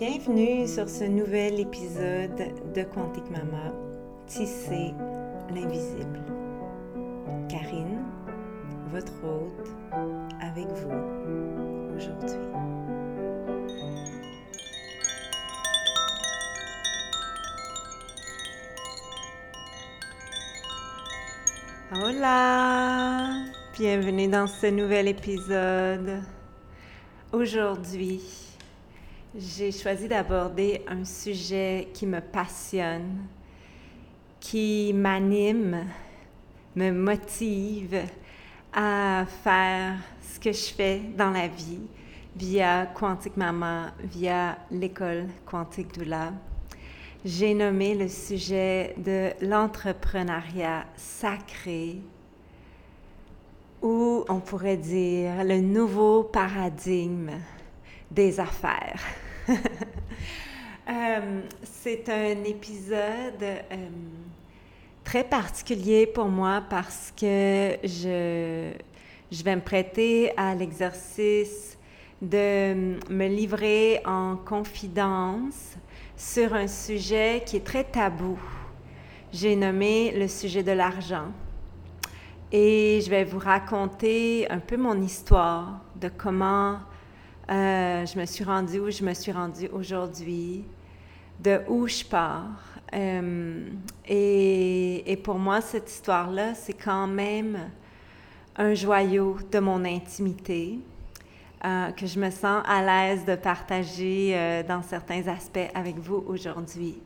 Bienvenue sur ce nouvel épisode de Quantique Mama, Tisser l'invisible. Karine, votre hôte, avec vous aujourd'hui. Hola! Bienvenue dans ce nouvel épisode. Aujourd'hui, j'ai choisi d'aborder un sujet qui me passionne, qui m'anime, me motive à faire ce que je fais dans la vie via Quantique Maman, via l'école Quantique Doula. J'ai nommé le sujet de l'entrepreneuriat sacré ou on pourrait dire le nouveau paradigme des affaires. Euh, c'est un épisode euh, très particulier pour moi parce que je, je vais me prêter à l'exercice de me livrer en confidence sur un sujet qui est très tabou. J'ai nommé le sujet de l'argent. Et je vais vous raconter un peu mon histoire de comment euh, je me suis rendue où je me suis rendue aujourd'hui, de où je pars. Euh, et, pour moi, cette histoire-là, c'est quand même un joyau de mon intimité. Euh, que je me sens à l'aise de partager dans certains aspects avec vous aujourd'hui.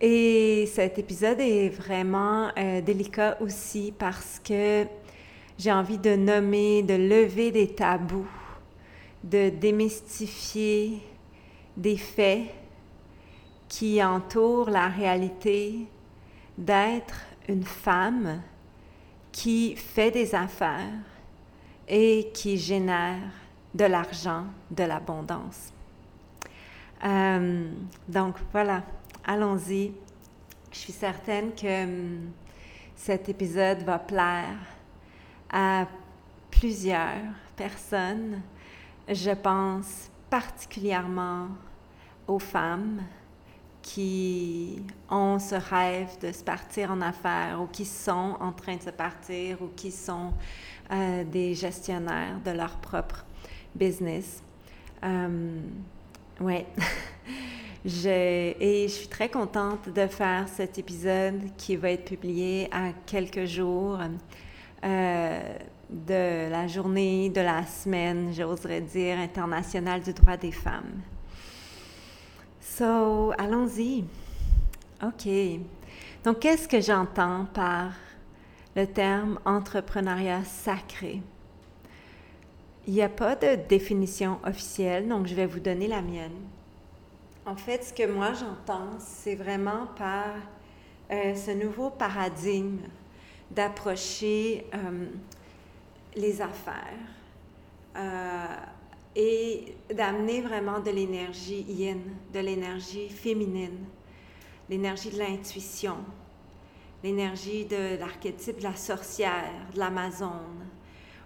Et cet épisode est vraiment délicat aussi parce que j'ai envie de nommer, de lever des tabous, de démystifier des faits qui entourent la réalité d'être une femme qui fait des affaires et qui génère de l'argent, de l'abondance. Euh, donc voilà, allons-y. Je suis certaine que hum, cet épisode va plaire à plusieurs personnes. Je pense particulièrement aux femmes qui ont ce rêve de se partir en affaires ou qui sont en train de se partir ou qui sont euh, des gestionnaires de leur propre business. Euh, ouais. et je suis très contente de faire cet épisode qui va être publié à quelques jours euh, de la journée, de la semaine, j'oserais dire, internationale du droit des femmes. So, allons-y. OK. Donc, qu'est-ce que j'entends par le terme entrepreneuriat sacré? Il n'y a pas de définition officielle, donc je vais vous donner la mienne. En fait, ce que moi j'entends, c'est vraiment par euh, ce nouveau paradigme d'approcher euh, les affaires euh, et d'amener vraiment de l'énergie yin, de l'énergie féminine, l'énergie de l'intuition, l'énergie de l'archétype de la sorcière, de l'Amazone,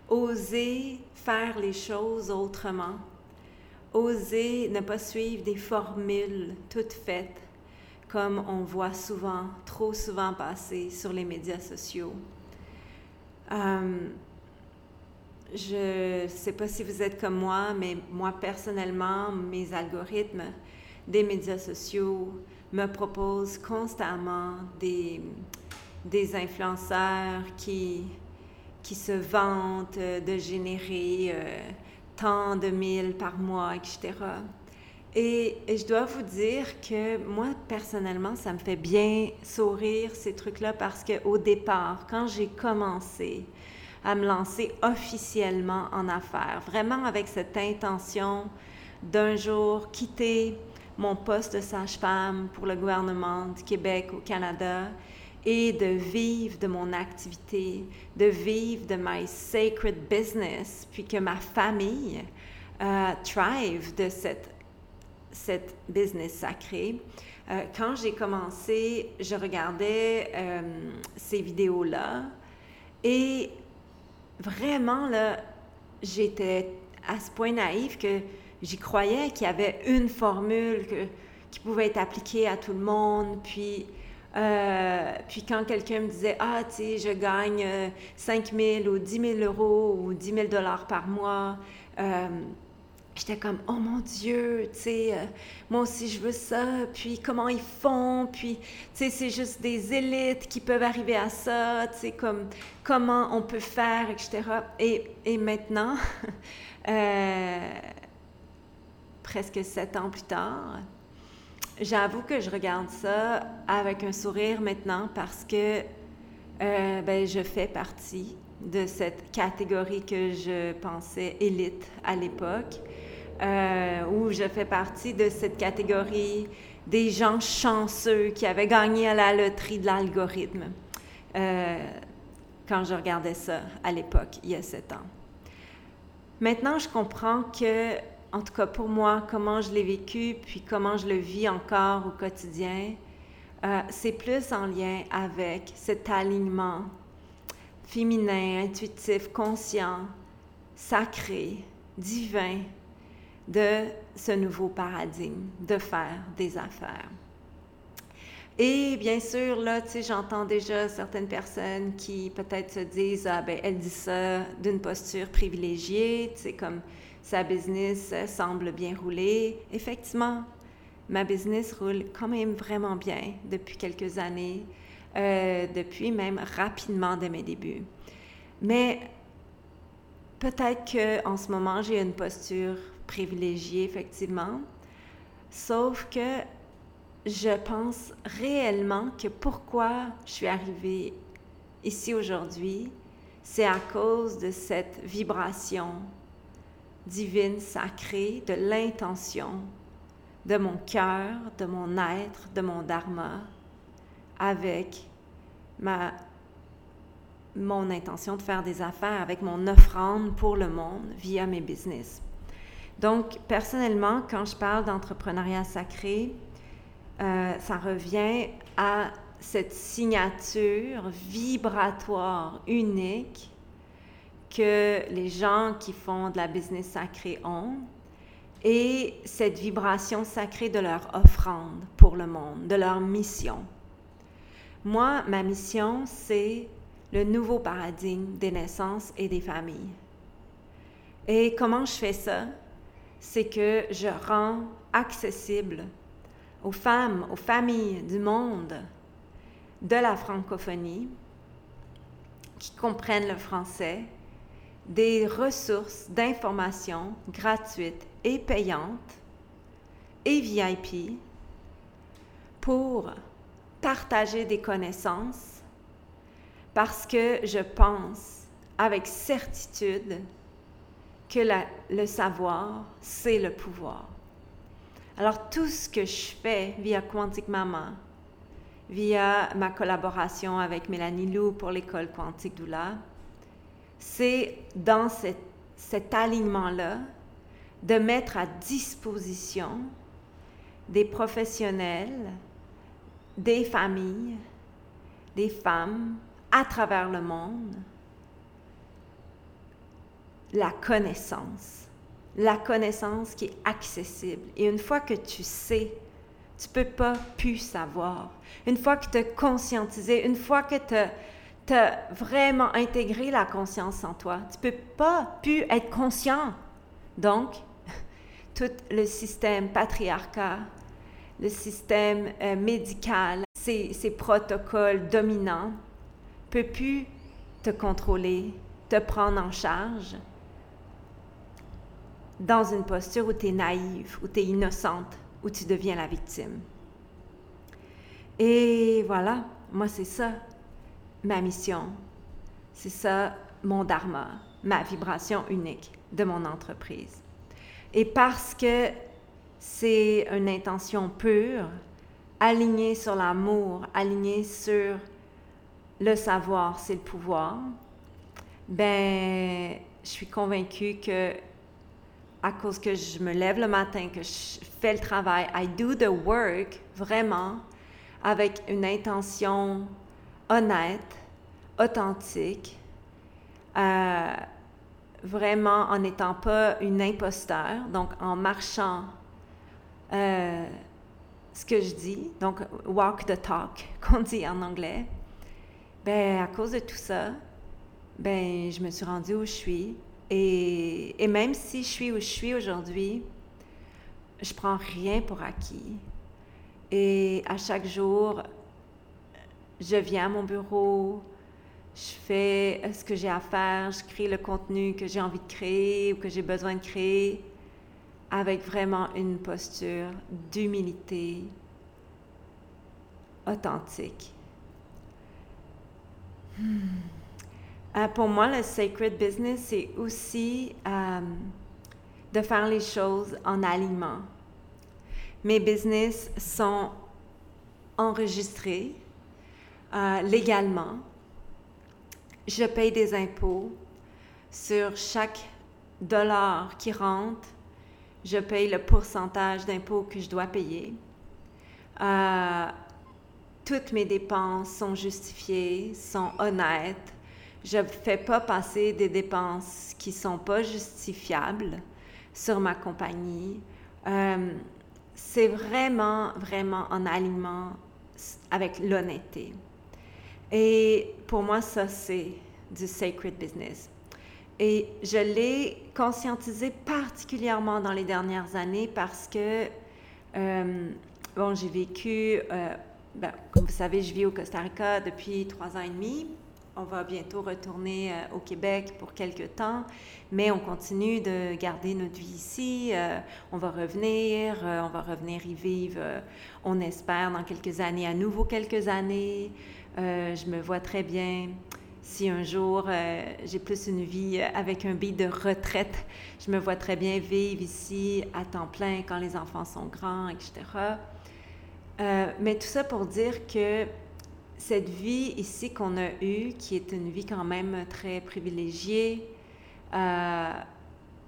oser faire les choses autrement, oser ne pas suivre des formules toutes faites comme on voit souvent, trop souvent passer sur les médias sociaux. Euh, je ne sais pas si vous êtes comme moi, mais moi personnellement, mes algorithmes des médias sociaux me proposent constamment des, des influenceurs qui qui se vantent de générer euh, tant de mille par mois, etc. Et, je dois vous dire que moi, personnellement, ça me fait bien sourire ces trucs-là parce qu'au départ, quand j'ai commencé à me lancer officiellement en affaires, vraiment avec cette intention d'un jour quitter mon poste de sage-femme pour le gouvernement du Québec au Canada et de vivre de mon activité, de vivre de my sacred business, puis que ma famille euh, thrive de cette, cette business sacré. Euh, quand j'ai commencé, je regardais euh, ces vidéos-là et vraiment, là, j'étais à ce point naïf que j'y croyais qu'il y avait une formule qui pouvait être appliquée à tout le monde. Puis, euh, puis quand quelqu'un me disait, ah, tu sais, je gagne 5 000 ou 10 000 euros ou 10 000 dollars par mois, euh, j'étais comme, oh mon Dieu, tu sais, euh, moi aussi je veux ça, puis comment ils font, puis, tu sais, c'est juste des élites qui peuvent arriver à ça, tu sais, comme, comment on peut faire, etc. Et, et maintenant, presque sept ans plus tard, j'avoue que je regarde ça avec un sourire maintenant parce que euh, ben, je fais partie de cette catégorie que je pensais élite à l'époque, euh, où je fais partie de cette catégorie des gens chanceux qui avaient gagné à la loterie de l'algorithme euh, quand je regardais ça à l'époque, il y a sept ans. Maintenant, je comprends que en tout cas pour moi, comment je l'ai vécu, puis comment je le vis encore au quotidien, euh, c'est plus en lien avec cet alignement féminin, intuitif, conscient, sacré, divin de ce nouveau paradigme de faire des affaires. Et bien sûr, là, tu sais, j'entends déjà certaines personnes qui peut-être se disent, ah ben, elle dit ça d'une posture privilégiée, tu sais, comme sa business semble bien rouler. Effectivement, ma business roule quand même vraiment bien depuis quelques années, euh, depuis même rapidement dès mes débuts. Mais peut-être qu'en ce moment, j'ai une posture privilégiée, effectivement, sauf que je pense réellement que pourquoi je suis arrivée ici aujourd'hui, c'est à cause de cette vibration divine, sacrée, de l'intention de mon cœur, de mon être, de mon dharma, avec ma, mon intention de faire des affaires, avec mon offrande pour le monde via mes business. Donc, personnellement, quand je parle d'entrepreneuriat sacré, euh, ça revient à cette signature vibratoire unique que les gens qui font de la business sacrée ont et cette vibration sacrée de leur offrande pour le monde, de leur mission. Moi, ma mission, c'est le nouveau paradigme des naissances et des familles. Et comment je fais ça? C'est que je rends accessible aux femmes, aux familles du monde de la francophonie qui comprennent le français des ressources d'information gratuites et payantes et VIP pour partager des connaissances parce que je pense avec certitude que le savoir, c'est le pouvoir. Alors tout ce que je fais via Quantique Maman, via ma collaboration avec Mélanie Lou pour l'école Quantique Doula, c'est dans cet alignement-là de mettre à disposition des professionnels, des familles, des femmes à travers le monde, la connaissance, la connaissance qui est accessible. Et une fois que tu sais, tu peux pas plus savoir. Une fois que tu as conscientisé, une fois que tu as vraiment intégré la conscience en toi. Tu peux pas plus être conscient. Donc, tout le système patriarcat, le système euh, médical, ces, ces, protocoles dominants, peut plus te contrôler, te prendre en charge dans une posture où tu es naïve, où tu es innocente, où tu deviens la victime. Et voilà, moi c'est ça ma mission. C'est ça mon dharma, ma vibration unique de mon entreprise. Et parce que c'est une intention pure, alignée sur l'amour, alignée sur le savoir, c'est le pouvoir, ben, je suis convaincue que à cause que je me lève le matin, que je fais le travail, I do the work vraiment avec une intention honnête, authentique, euh, vraiment en n'étant pas une imposteur, donc en marchant euh, ce que je dis, donc walk the talk, qu'on dit en anglais, ben à cause de tout ça, ben je me suis rendue où je suis. Et, même si je suis où je suis aujourd'hui, je prends rien pour acquis. Et à chaque jour, je viens à mon bureau, je fais ce que j'ai à faire, je crée le contenu que j'ai envie de créer ou que j'ai besoin de créer avec vraiment une posture d'humilité authentique. Hmm. Euh, pour moi, le sacred business, c'est aussi euh, de faire les choses en alignement. Mes business sont enregistrés euh, légalement. Je paye des impôts sur chaque dollar qui rentre. Je paye le pourcentage d'impôts que je dois payer. Toutes mes dépenses sont justifiées, sont honnêtes. Je ne fais pas passer des dépenses qui ne sont pas justifiables sur ma compagnie. Euh, c'est vraiment, vraiment en alignement avec l'honnêteté. Et pour moi, ça, c'est du sacred business. Et je l'ai conscientisé particulièrement dans les dernières années parce que, euh, bon, j'ai vécu, euh, ben, comme vous savez, je vis au Costa Rica depuis trois ans et demi. On va bientôt retourner euh, au Québec pour quelques temps, mais on continue de garder notre vie ici. on va revenir, on va revenir y vivre, on espère, dans quelques années, à nouveau quelques années. je me vois très bien si un jour euh, j'ai plus une vie euh, avec un beat de retraite, je me vois très bien vivre ici à temps plein quand les enfants sont grands, etc. Euh, mais tout ça pour dire que cette vie ici qu'on a eue, qui est une vie quand même très privilégiée,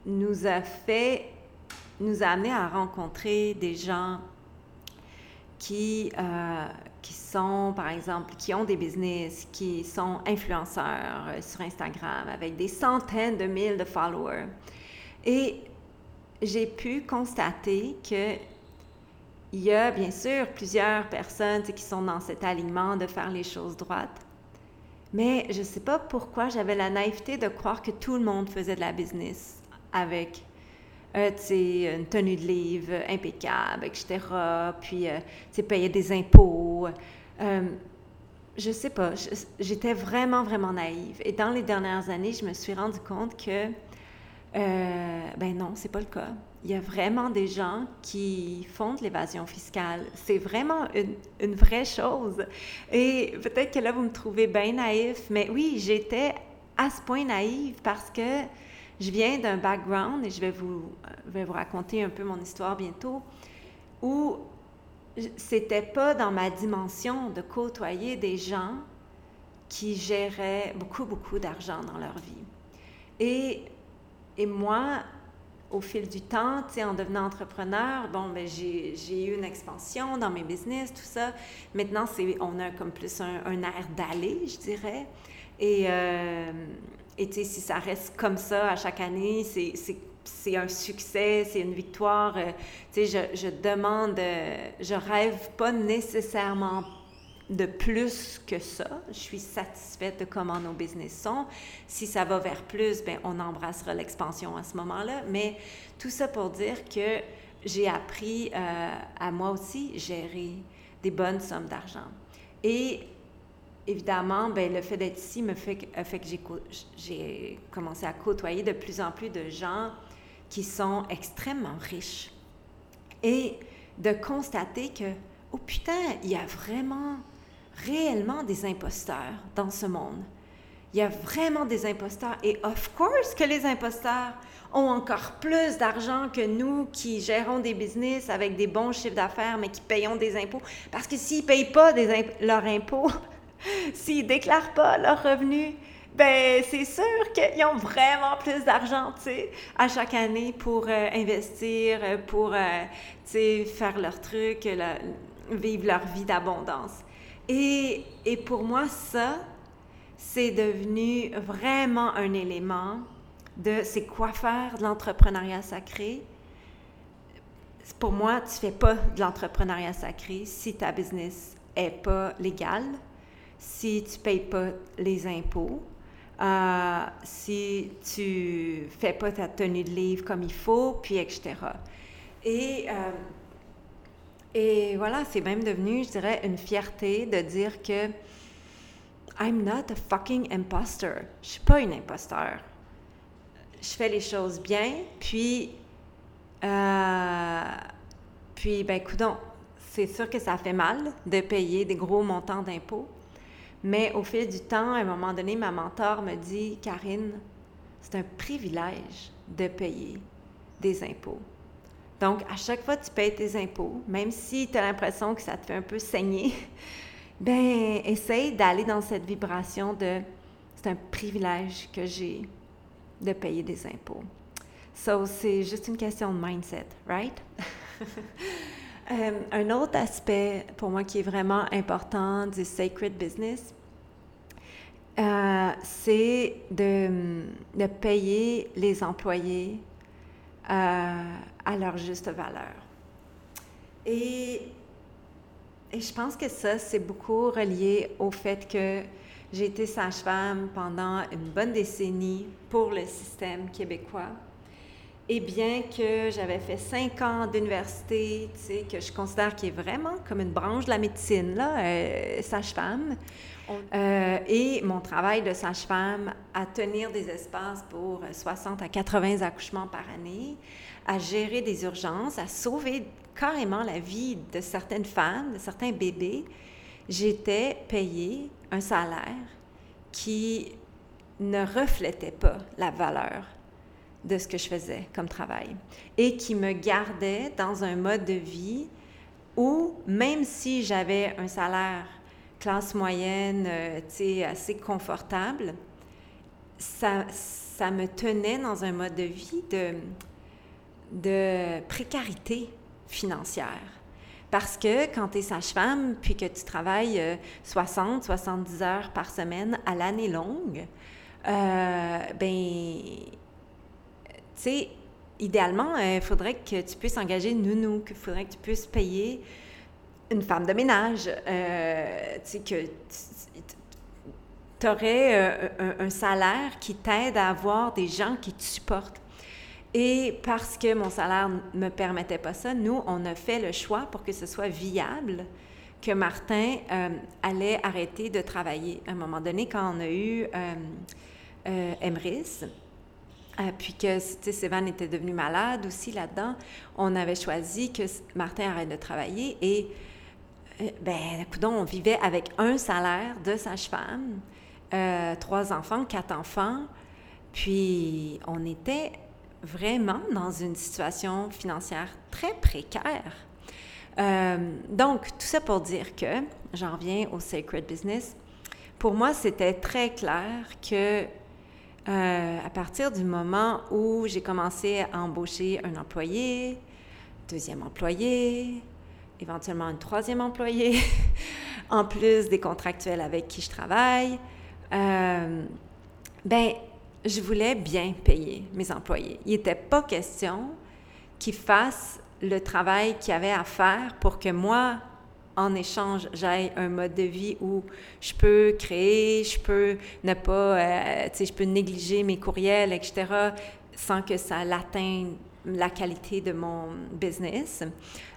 nous a fait, nous a amené à rencontrer des gens qui, qui sont, par exemple, qui ont des business, qui sont influenceurs euh, sur Instagram avec des centaines de mille de followers. Et j'ai pu constater que il y a bien sûr plusieurs personnes qui sont dans cet alignement de faire les choses droites. Mais je ne sais pas pourquoi j'avais la naïveté de croire que tout le monde faisait de la business avec euh, une tenue de livre impeccable, etc. Puis, euh, payer des impôts. Euh, je sais pas, j'étais vraiment, vraiment naïve. Et dans les dernières années, je me suis rendu compte que, euh, ben non, c'est pas le cas. Il y a vraiment des gens qui font de l'évasion fiscale. C'est vraiment une, vraie chose. Et peut-être que là, vous me trouvez bien naïf, mais oui, j'étais à ce point naïve parce que je viens d'un background, et je vais vous, vous raconter un peu mon histoire bientôt, où c'était pas dans ma dimension de côtoyer des gens qui géraient beaucoup, beaucoup d'argent dans leur vie. Et moi, au fil du temps, en devenant entrepreneur, bon, ben, j'ai eu une expansion dans mes business, tout ça. Maintenant, on a comme plus un, air d'aller, je dirais. Et, euh, et si ça reste comme ça à chaque année, c'est un succès, c'est une victoire. Euh, tu sais, je, je, demande, euh, je rêve pas nécessairement de plus que ça. Je suis satisfaite de comment nos business sont. Si ça va vers plus, ben on embrassera l'expansion à ce moment-là. Mais tout ça pour dire que j'ai appris euh, à moi aussi gérer des bonnes sommes d'argent. Et évidemment, ben, le fait d'être ici me fait, fait que j'ai commencé à côtoyer de plus en plus de gens qui sont extrêmement riches. Et de constater que, oh putain, il y a vraiment, réellement des imposteurs dans ce monde. Il y a vraiment des imposteurs. Et of course que les imposteurs ont encore plus d'argent que nous qui gérons des business avec des bons chiffres d'affaires, mais qui payons des impôts. Parce que s'ils ne payent pas leurs impôts, s'ils déclarent pas leurs revenus, ben c'est sûr qu'ils ont vraiment plus d'argent, tu sais, à chaque année pour euh, investir, euh, pour, euh, tu sais, faire leur truc, vivre leur vie d'abondance. Et, pour moi, ça, c'est devenu vraiment un élément de c'est quoi faire de l'entrepreneuriat sacré, pour moi, tu fais pas de l'entrepreneuriat sacré si ta business est pas légale, si tu payes pas les impôts, euh, si tu fais pas ta tenue de livre comme il faut, puis etc. Et, et voilà, c'est même devenu, je dirais, une fierté de dire que I'm not a fucking imposter. Je suis pas une imposteur. Je fais les choses bien, puis euh, puis, ben, coudon, c'est sûr que ça fait mal de payer des gros montants d'impôts. Mais au fil du temps, à un moment donné, ma mentor me dit Karine, c'est un privilège de payer des impôts. Donc, à chaque fois que tu payes tes impôts, même si tu as l'impression que ça te fait un peu saigner, ben essaye d'aller dans cette vibration de c'est un privilège que j'ai de payer des impôts. So, c'est juste une question de mindset, right? Euh, un autre aspect pour moi qui est vraiment important du sacred business, euh, c'est de, payer les employés à leur juste valeur. Et, et je pense que ça, c'est beaucoup relié au fait que j'ai été sage-femme pendant une bonne décennie pour le système québécois. Et bien que j'avais fait cinq ans d'université, tu sais, que je considère qui est vraiment comme une branche de la médecine, là, euh, sage-femme, euh, et mon travail de sage-femme à tenir des espaces pour 60 à 80 accouchements par année, à gérer des urgences, à sauver carrément la vie de certaines femmes, de certains bébés, j'étais payée un salaire qui ne reflétait pas la valeur de ce que je faisais comme travail et qui me gardait dans un mode de vie où, même si j'avais un salaire classe moyenne, euh, assez confortable, ça, ça me tenait dans un mode de vie de, de précarité financière. Parce que quand tu es sage-femme, puis que tu travailles 60, euh, 70 heures par semaine à l'année longue, euh, ben tu sais, idéalement, il faudrait que tu puisses engager une nounou, qu'il faudrait que tu puisses payer une femme de ménage, euh, tu sais, que tu aurais euh, un, salaire qui t'aide à avoir des gens qui te supportent. Et parce que mon salaire ne me permettait pas ça, nous, on a fait le choix pour que ce soit viable que Martin euh, allait arrêter de travailler. À un moment donné, quand on a eu Emrys, euh, puis que Sévan était devenu malade aussi là-dedans, on avait choisi que Martin arrête de travailler et ben, écoute, on vivait avec un salaire de sage-femme, euh, trois enfants, quatre enfants, puis on était vraiment dans une situation financière très précaire. donc, tout ça pour dire que, j'en reviens au Sacred Business, pour moi, c'était très clair que euh, à partir du moment où j'ai commencé à embaucher un employé, deuxième employé, éventuellement un troisième employé, en plus des contractuels avec qui je travaille, euh, ben, je voulais bien payer mes employés. Il n'était pas question qu'ils fassent le travail qu'ils avaient à faire pour que moi, en échange, j'ai un mode de vie où je peux créer, je peux ne pas, euh, tu sais, je peux négliger mes courriels, etc., sans que ça l'atteigne la qualité de mon business,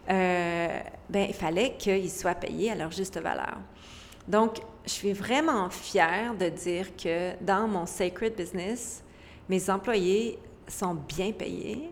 euh, ben, il fallait qu'ils soient payés à leur juste valeur. Donc, je suis vraiment fière de dire que dans mon sacred business, mes employés sont bien payés.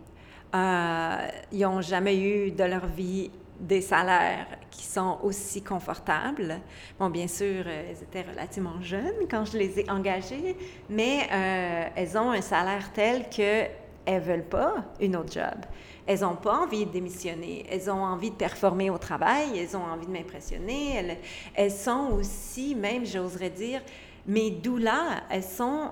Euh, ils n'ont jamais eu de leur vie des salaires qui sont aussi confortables. Bon, bien sûr, euh, elles étaient relativement jeunes quand je les ai engagées, mais euh, elles ont un salaire tel qu'elles ne veulent pas une autre job. Elles n'ont pas envie de démissionner. Elles ont envie de performer au travail. Elles ont envie de m'impressionner. Elles, elles, sont aussi, même, j'oserais dire, mes doulas, elles sont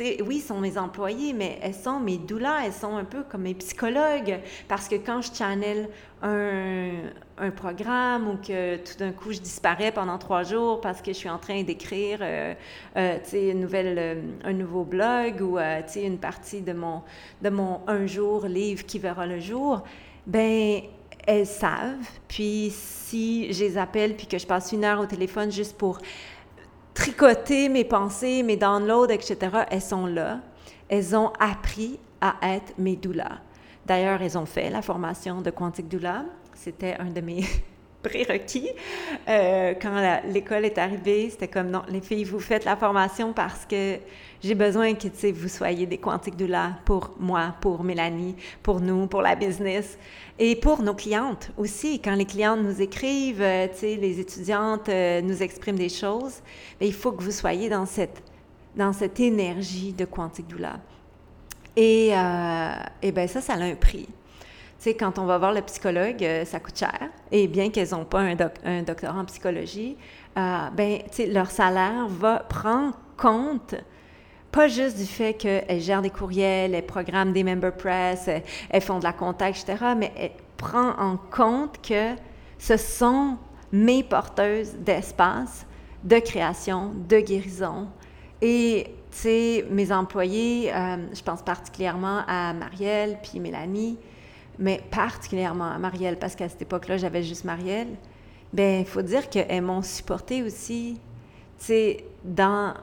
oui, ils sont mes employés, mais elles sont mes doulas, elles sont un peu comme mes psychologues. Parce que quand je channel un, programme ou que tout d'un coup je disparais pendant trois jours parce que je suis en train d'écrire euh, euh, une nouvelle, euh, un nouveau blog ou une partie de mon, de mon un jour livre qui verra le jour, ben elles savent. Puis si je les appelle puis que je passe une heure au téléphone juste pour tricoter mes pensées, mes downloads, etc., elles sont là. Elles ont appris à être mes doulas. D'ailleurs, elles ont fait la formation de Quantique Doula. C'était un de mes prérequis. Euh, quand l'école est arrivée, c'était comme non, les filles, vous faites la formation parce que j'ai besoin que vous soyez des quantiques doula pour moi, pour Mélanie, pour nous, pour la business et pour nos clientes aussi. Quand les clientes nous écrivent, euh, les étudiantes euh, nous expriment des choses, ben, il faut que vous soyez dans cette, dans cette énergie de quantique doula. Et, euh, et ben ça, ça a un prix. Tu sais, quand on va voir le psychologue, euh, ça coûte cher. Et bien qu'elles n'ont pas un, un, doctorat en psychologie, ben, tu sais, leur salaire va prendre compte pas juste du fait qu'elles gèrent des courriels, elles programment des member press, elles, font de la contact, etc., mais elles prend en compte que ce sont mes porteuses d'espace, de création, de guérison. Et, tu sais, mes employés, euh, je pense particulièrement à Marielle puis Mélanie, mais particulièrement à Marielle, parce qu'à cette époque-là, j'avais juste Marielle, ben il faut dire qu'elles m'ont supporté aussi, tu sais, dans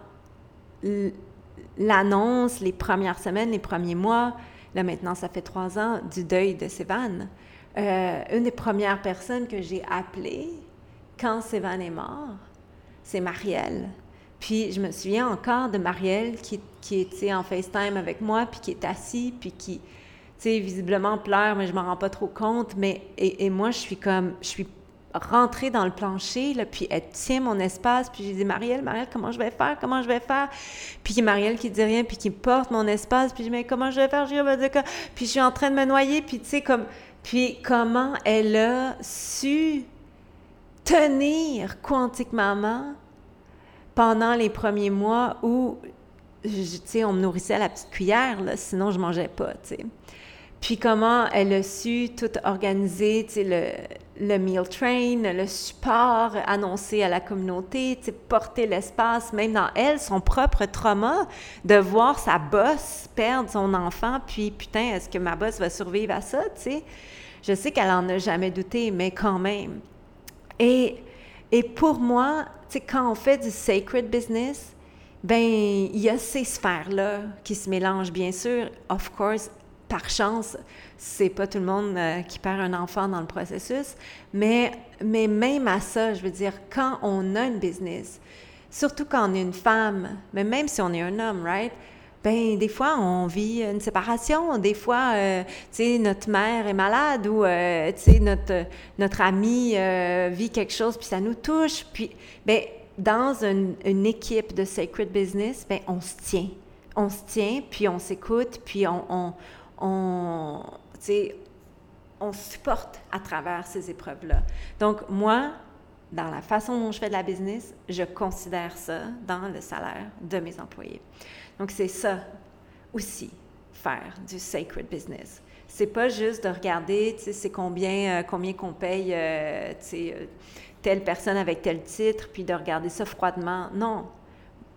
l'annonce, les premières semaines, les premiers mois, là maintenant ça fait trois ans, du deuil de Sévan. Euh, une des premières personnes que j'ai appelées quand Sévan est mort, c'est Marielle. Puis je me souviens encore de Marielle qui, qui était en FaceTime avec moi, puis qui est assise, puis qui, sais, visiblement pleure, mais je m'en rends pas trop compte. Mais, et, moi, je suis comme, je suis rentrée dans le plancher, puis elle tient mon espace, puis j'ai dit, Marielle, Marielle, comment je vais faire, comment je vais faire? Puis Marielle qui dit rien, puis qui porte mon espace, puis je dis, mais comment je vais faire? Puis je suis en train de me noyer, puis tu sais, comme, puis comment elle a su tenir Quantique Maman pendant les premiers mois où, tu sais, on me nourrissait à la petite cuillère, là, sinon je mangeais pas, tu sais. Puis comment elle a su tout organiser, le, le meal train, le support annoncé à la communauté, porter l'espace, même dans elle, son propre trauma, de voir sa bosse perdre son enfant, puis putain, est-ce que ma bosse va survivre à ça, tu sais? Je sais qu'elle en a jamais douté, mais quand même. Et, et pour moi, quand on fait du sacred business, ben il y a ces sphères-là qui se mélangent, bien sûr, of course, par chance, c'est pas tout le monde euh, qui perd un enfant dans le processus, mais, mais même à ça, je veux dire, quand on a une business, surtout quand on est une femme, mais même si on est un homme, right? Ben, des fois, on vit une séparation. Des fois, euh, notre mère est malade ou, euh, notre, notre ami vit quelque chose, puis ça nous touche. Puis, ben, dans une, une équipe de Sacred Business, ben, on se tient. On se tient, puis on s'écoute, puis on, on on, on supporte à travers ces épreuves-là. Donc, moi, dans la façon dont je fais de la business, je considère ça dans le salaire de mes employés. Donc, c'est ça aussi, faire du sacred business. C'est pas juste de regarder, tu sais, c'est combien, euh, combien qu'on paye, euh, euh, telle personne avec tel titre, puis de regarder ça froidement. Non.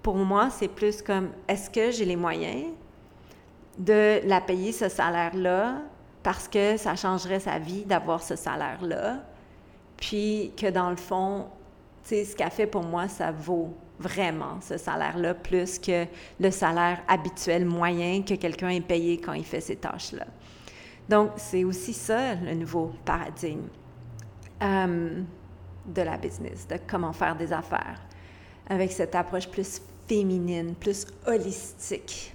Pour moi, c'est plus comme, est-ce que j'ai les moyens de la payer ce salaire-là parce que ça changerait sa vie d'avoir ce salaire-là. Puis que dans le fond, tu sais, ce qu'elle fait pour moi, ça vaut vraiment ce salaire-là plus que le salaire habituel moyen que quelqu'un est payé quand il fait ces tâches-là. Donc, c'est aussi ça le nouveau paradigme euh, de la business, de comment faire des affaires, avec cette approche plus féminine, plus holistique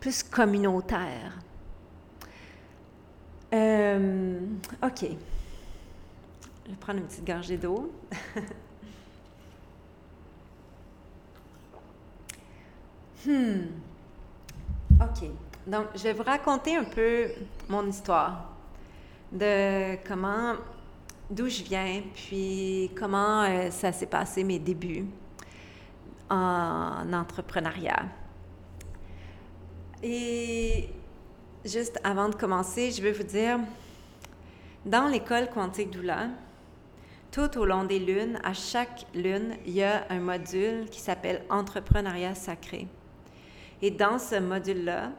plus communautaire. Euh, OK. Je vais prendre une petite gorgée d'eau. hmm. OK. Donc, je vais vous raconter un peu mon histoire de comment, d'où je viens, puis comment euh, ça s'est passé mes débuts en entrepreneuriat. Et juste avant de commencer, je veux vous dire, dans l'école quantique Doula, tout au long des lunes, à chaque lune, il y a un module qui s'appelle Entrepreneuriat sacré. Et dans ce module-là,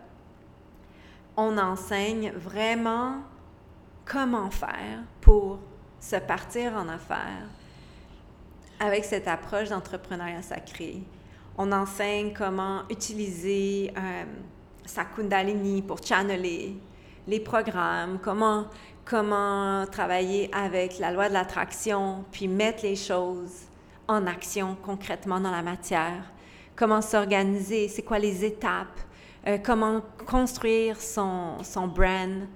on enseigne vraiment comment faire pour se partir en affaires avec cette approche d'entrepreneuriat sacré. On enseigne comment utiliser euh, sa kundalini pour channeler les programmes, comment, comment travailler avec la loi de l'attraction, puis mettre les choses en action concrètement dans la matière, comment s'organiser, c'est quoi les étapes, euh, comment construire son, son brand,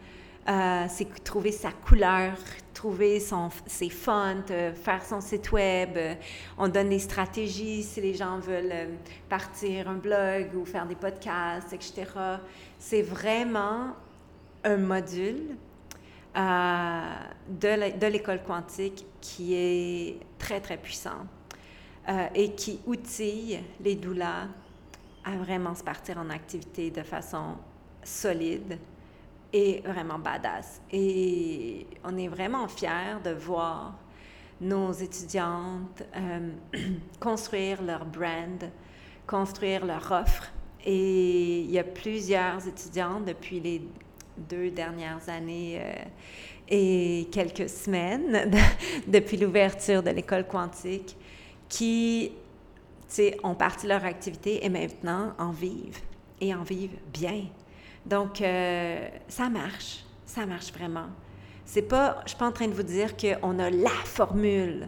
euh, c'est trouver sa couleur, trouver son, ses fonts, euh, faire son site web. on donne des stratégies si les gens veulent partir un blog ou faire des podcasts, etc. C'est vraiment un module de l'école quantique qui est très, très puissant et qui outille les doulas à vraiment se partir en activité de façon solide et vraiment badass. Et on est vraiment fiers de voir nos étudiantes euh, construire leur brand, construire leur offre. Et il y a plusieurs étudiantes depuis les deux dernières années euh, et quelques semaines depuis l'ouverture de l'école quantique qui ont parti leur activité et maintenant en vivent et en vivent bien. Donc, euh, ça marche. Ça marche vraiment. C'est pas, je suis pas en train de vous dire qu'on a la formule,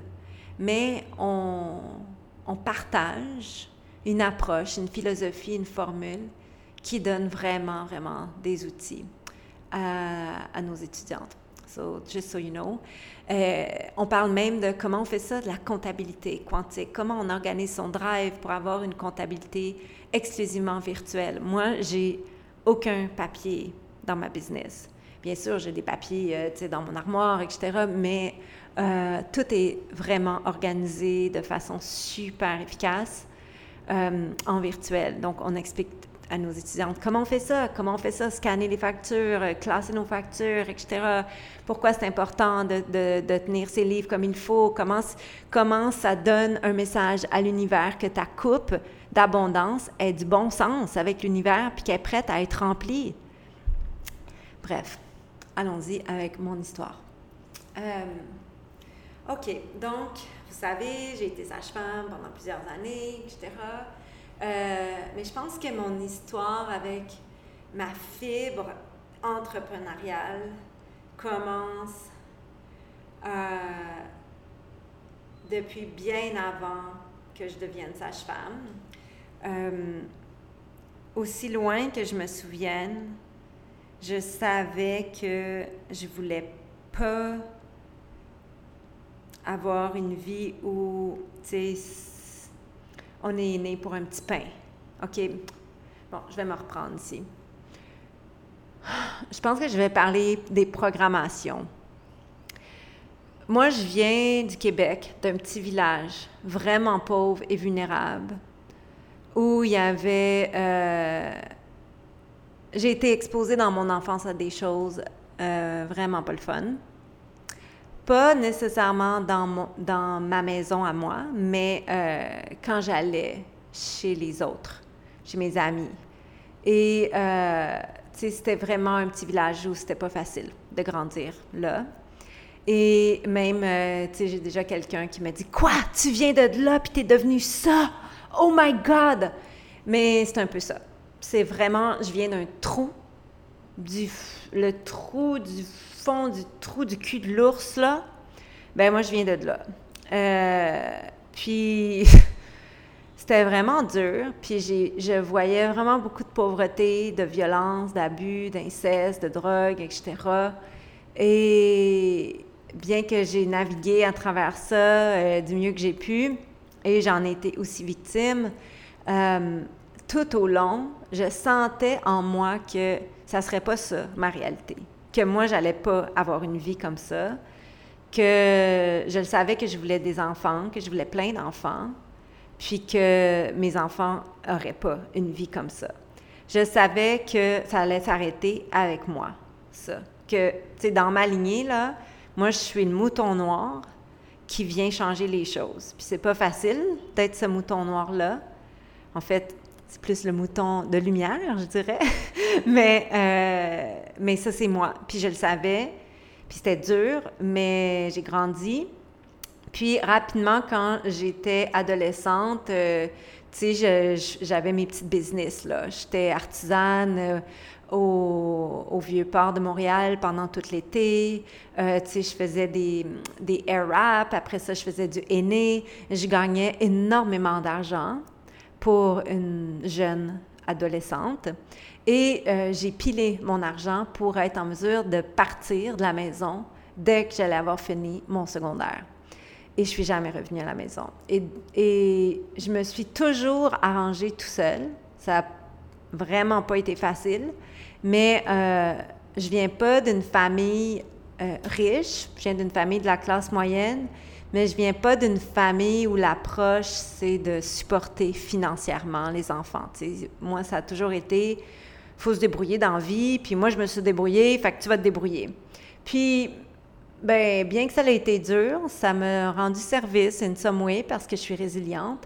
mais on, on partage une approche, une philosophie, une formule qui donne vraiment, vraiment des outils à, à nos étudiantes. So, just so you know. Euh, on parle même de comment on fait ça, de la comptabilité quantique, comment on organise son drive pour avoir une comptabilité exclusivement virtuelle. Moi, j'ai aucun papier dans ma business. Bien sûr, j'ai des papiers euh, dans mon armoire, etc., mais euh, tout est vraiment organisé de façon super efficace en virtuel. Donc, on explique à nos étudiantes. Comment on fait ça? Comment on fait ça? Scanner les factures, euh, classer nos factures, etc. Pourquoi c'est important de, tenir ces livres comme il faut? Comment ça donne un message à l'univers que ta coupe? D'abondance est du bon sens avec l'univers puis qu'elle est prête à être remplie? Bref, allons-y avec mon histoire. Euh, OK, donc, vous savez, j'ai été sage-femme pendant plusieurs années, etc. Euh, mais je pense que mon histoire avec ma fibre entrepreneuriale commence euh, depuis bien avant que je devienne sage-femme. Euh, aussi loin que je me souvienne, je savais que je voulais pas avoir une vie où, on est né pour un petit pain. OK? Bon, je vais me reprendre ici. Je pense que je vais parler des programmations. Moi, je viens du Québec, d'un petit village vraiment pauvre et vulnérable, où il y avait... Euh, j'ai été exposée dans mon enfance à des choses euh, vraiment pas le fun. Pas nécessairement dans, dans ma maison à moi, mais euh, quand j'allais chez les autres, chez mes amis. Et c'était vraiment un petit village où c'était pas facile de grandir là. Et même, tu sais, j'ai déjà quelqu'un qui m'a dit Quoi? Tu viens de là, puis t'es devenu ça? Oh my God Mais c'est un peu ça. C'est vraiment, je viens d'un trou, du, le trou du du trou du cul de l'ours, là, ben moi, je viens de là. Euh, puis, c'était vraiment dur. Puis, je voyais vraiment beaucoup de pauvreté, de violence, d'abus, d'inceste, de drogue, etc. Et bien que j'ai navigué à travers ça euh, du mieux que j'ai pu, et j'en ai été aussi victime, euh, tout au long, je sentais en moi que ça serait pas ça, ma réalité que moi, j'allais pas avoir une vie comme ça, que je le savais que je voulais des enfants, que je voulais plein d'enfants, puis que mes enfants n'auraient pas une vie comme ça. Je savais que ça allait s'arrêter avec moi, ça. Que, tu sais, dans ma lignée, là, moi, je suis le mouton noir qui vient changer les choses. Puis c'est pas facile d'être ce mouton noir-là. En fait, c'est plus le mouton de lumière, je dirais. mais, euh, mais ça, c'est moi. Puis je le savais. Puis c'était dur, mais j'ai grandi. Puis rapidement, quand j'étais adolescente, euh, tu sais, j'avais mes petites business, là. J'étais artisane au, Vieux-Port de Montréal pendant tout l'été. Euh, tu sais, je faisais des, des air rap. Après ça, je faisais du aîné. Je gagnais énormément d'argent pour une jeune adolescente. Et euh, j'ai pilé mon argent pour être en mesure de partir de la maison dès que j'allais avoir fini mon secondaire. Et je suis jamais revenue à la maison. Et, et je me suis toujours arrangée tout seul. Ça n'a vraiment pas été facile. Mais euh, je viens pas d'une famille euh, riche, je viens d'une famille de la classe moyenne, mais je viens pas d'une famille où l'approche, c'est de supporter financièrement les enfants. moi, ça a toujours été, faut se débrouiller dans la vie, puis moi, je me suis débrouillée, fait que tu vas te débrouiller. Puis, ben, bien que ça ait été dur, ça m'a rendu service in some way parce que je suis résiliente.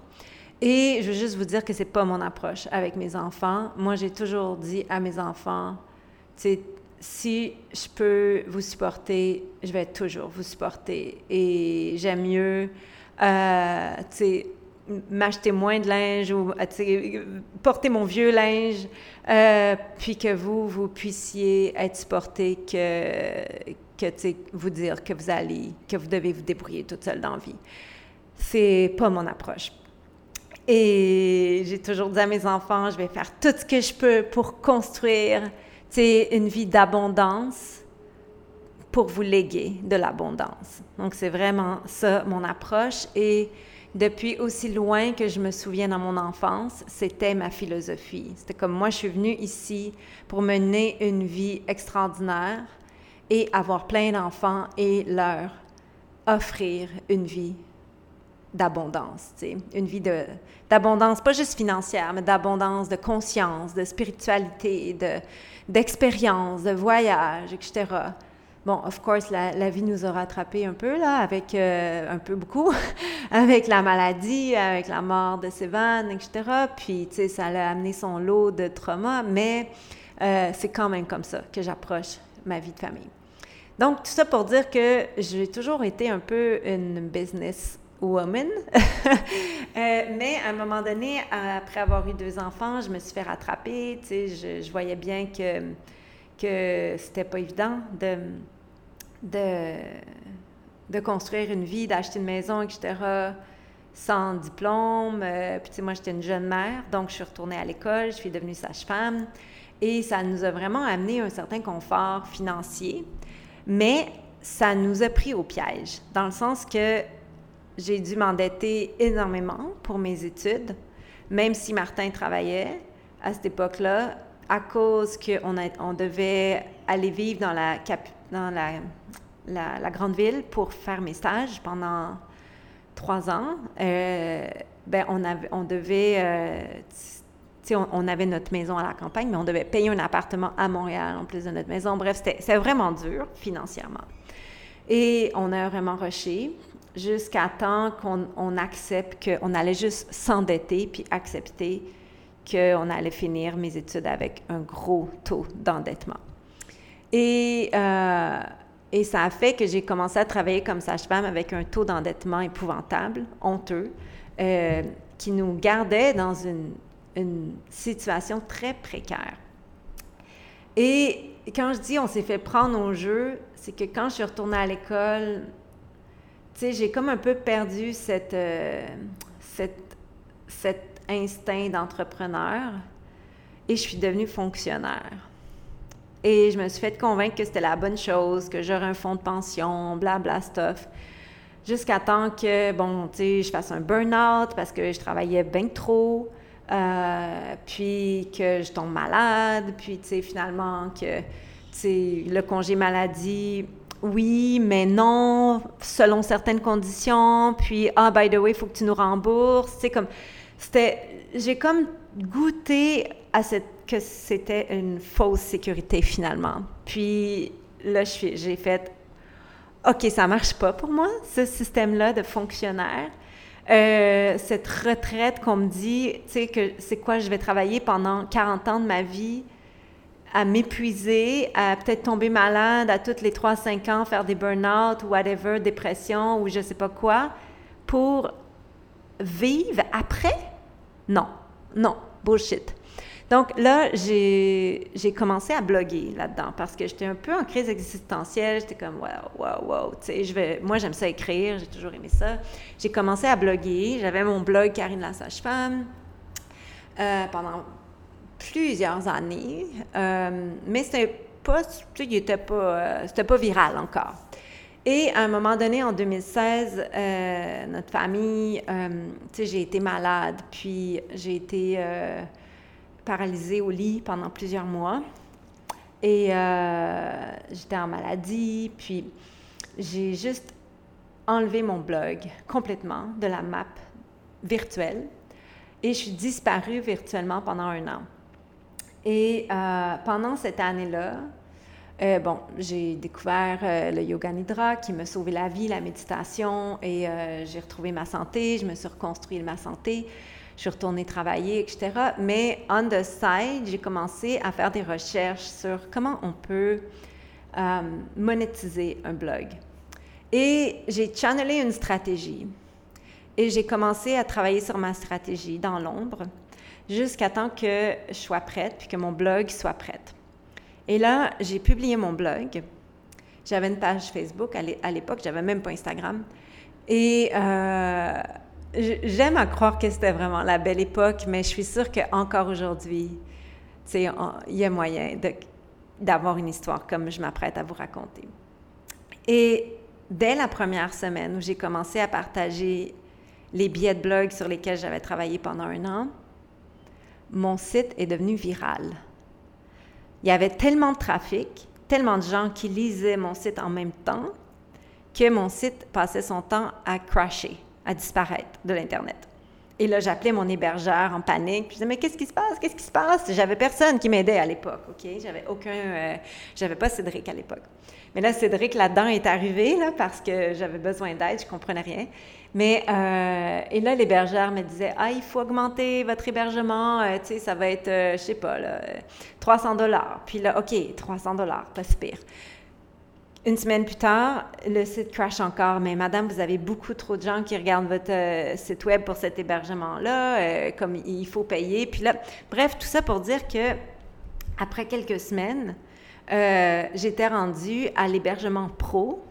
Et je veux juste vous dire que c'est pas mon approche avec mes enfants. Moi, j'ai toujours dit à mes enfants, si je peux vous supporter, je vais toujours vous supporter. Et j'aime mieux, euh, tu sais, m'acheter moins de linge ou porter mon vieux linge, euh, puis que vous, vous puissiez être supporté que, que vous dire que vous allez, que vous devez vous débrouiller toute seule dans la vie. C'est pas mon approche. Et j'ai toujours dit à mes enfants, je vais faire tout ce que je peux pour construire une vie d'abondance pour vous léguer de l'abondance. Donc, c'est vraiment ça mon approche. Et depuis aussi loin que je me souviens dans mon enfance, c'était ma philosophie. C'était comme moi, je suis venue ici pour mener une vie extraordinaire et avoir plein d'enfants et leur offrir une vie d'abondance, une vie d'abondance, pas juste financière, mais d'abondance de conscience, de spiritualité, d'expérience, de, voyage, etc. Bon, of course, la, vie nous a rattrapés un peu, là, avec euh, un peu beaucoup, avec la maladie, avec la mort de Sévan, etc. Puis, tu sais, ça a amené son lot de traumas, mais euh, c'est quand même comme ça que j'approche ma vie de famille. Donc, tout ça pour dire que j'ai toujours été un peu une business woman. Euh, mais à un moment donné, après avoir eu deux enfants, je me suis fait rattraper. Tu sais, je, je voyais bien que, que c'était pas évident de, de, de construire une vie, d'acheter une maison, etc., sans diplôme. Euh, puis, tu sais, moi, j'étais une jeune mère, donc je suis retournée à l'école, je suis devenue sage-femme. Et ça nous a vraiment amené un certain confort financier. Mais ça nous a pris au piège, dans le sens que j'ai dû m'endetter énormément pour mes études, même si Martin travaillait à cette époque-là, à cause qu'on on devait aller vivre dans la, grande ville pour faire mes stages pendant trois ans. Euh, ben on, avait, devait, euh, on, on, avait notre maison à la campagne, mais on devait payer un appartement à Montréal en plus de notre maison. Bref, c'était vraiment dur financièrement. Et on a vraiment rushé jusqu'à temps qu'on accepte qu'on allait juste s'endetter puis accepter qu'on allait finir mes études avec un gros taux d'endettement. Et, euh, et ça a fait que j'ai commencé à travailler comme sage-femme avec un taux d'endettement épouvantable, honteux, euh, qui nous gardait dans une, une situation très précaire. Et quand je dis on s'est fait prendre au jeu, c'est que quand je suis retournée à l'école, j'ai comme un peu perdu cette, euh, cet instinct d'entrepreneur et je suis devenue fonctionnaire. Et je me suis fait convaincre que c'était la bonne chose, que j'aurais un fonds de pension, blabla stuff. Jusqu'à temps que, bon, je fasse un burn-out parce que je travaillais bien trop, euh, puis que je tombe malade, puis, finalement, que, le congé maladie, oui, mais non, selon certaines conditions. Puis, ah, by the way, il faut que tu nous rembourses. C'est comme, c'était, j'ai comme goûté à cette que c'était une fausse sécurité finalement. Puis là, j'ai fait, OK, ça marche pas pour moi, ce système-là de fonctionnaire. Euh, cette retraite qu'on me dit, tu sais, que c'est quoi, je vais travailler pendant 40 ans de ma vie à m'épuiser, à peut-être tomber malade à toutes les 3-5 ans, faire des burn-out ou whatever, dépression ou je sais pas quoi, pour vivre après? Non, non, bullshit. Donc là, j'ai commencé à bloguer là-dedans parce que j'étais un peu en crise existentielle. J'étais comme, wow, wow, wow. Je vais, moi, j'aime ça écrire, j'ai toujours aimé ça. J'ai commencé à bloguer. J'avais mon blog Karine la Sage-Femme euh, pendant plusieurs années. Euh, mais c'était pas, était pas, euh, pas viral encore. Et à un moment donné, en 2016, notre famille, sais, j'ai été malade, puis j'ai été paralysée au lit pendant plusieurs mois. Et euh, j'étais en maladie, puis j'ai juste enlevé mon blog complètement de la map virtuelle et je suis disparue virtuellement pendant un an. Et euh, pendant cette année-là, euh, bon, j'ai découvert le yoga nidra qui me sauvait la vie, la méditation, et j'ai retrouvé ma santé, je me suis reconstruit ma santé je suis retournée travailler, etc. Mais on the side, j'ai commencé à faire des recherches sur comment on peut euh, monétiser un blog. Et j'ai channelé une stratégie. Et j'ai commencé à travailler sur ma stratégie dans l'ombre jusqu'à temps que je sois prête, puis que mon blog soit prête. Et là, j'ai publié mon blog. J'avais une page Facebook à l'époque, j'avais même pas Instagram. Et euh, J'aime à croire que c'était vraiment la belle époque, mais je suis sûre qu'encore aujourd'hui, il y a moyen d'avoir une histoire comme je m'apprête à vous raconter. Et dès la première semaine où j'ai commencé à partager les billets de blog sur lesquels j'avais travaillé pendant un an, mon site est devenu viral. Il y avait tellement de trafic, tellement de gens qui lisaient mon site en même temps, que mon site passait son temps à crasher à disparaître de l'Internet. Et là, j'appelais mon hébergeur en panique. Je disais, mais qu'est-ce qui se passe? Qu'est-ce qui se passe? J'avais personne qui m'aidait à l'époque, OK? J'avais aucun... Euh, j'avais pas Cédric à l'époque. Mais là, Cédric, là-dedans, est arrivé, là, parce que j'avais besoin d'aide, je comprenais rien. Mais, euh, et là, l'hébergeur me disait, ah, il faut augmenter votre hébergement, euh, tu sais, ça va être, je sais pas, là, 300 dollars. Puis là, OK, 300 dollars, pas si pire. Une semaine plus tard, le site crash encore. Mais madame, vous avez beaucoup trop de gens qui regardent votre euh, site web pour cet hébergement-là, euh, comme il faut payer. Puis là, bref, tout ça pour dire que après quelques semaines, euh, j'étais rendue à l'hébergement pro.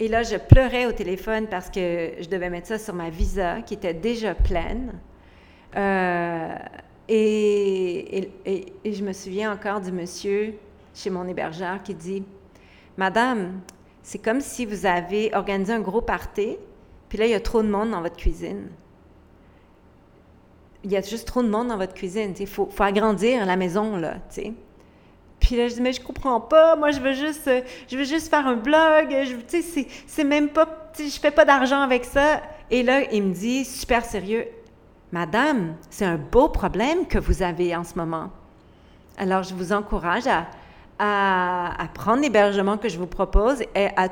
Et là, je pleurais au téléphone parce que je devais mettre ça sur ma visa qui était déjà pleine. et, et je me souviens encore du monsieur chez mon hébergeur qui dit Madame, c'est comme si vous avez organisé un gros party, puis là, il y a trop de monde dans votre cuisine. Il y a juste trop de monde dans votre cuisine. Il faut, agrandir la maison, là, tu. Puis là, je dis, mais je comprends pas. Moi, je veux juste, je veux juste faire un blog. Tu sais, c'est même pas, je fais pas d'argent avec ça. Et là, il me dit, super sérieux, Madame, c'est un beau problème que vous avez en ce moment. Alors, je vous encourage à, à, prendre l'hébergement que je vous propose et à,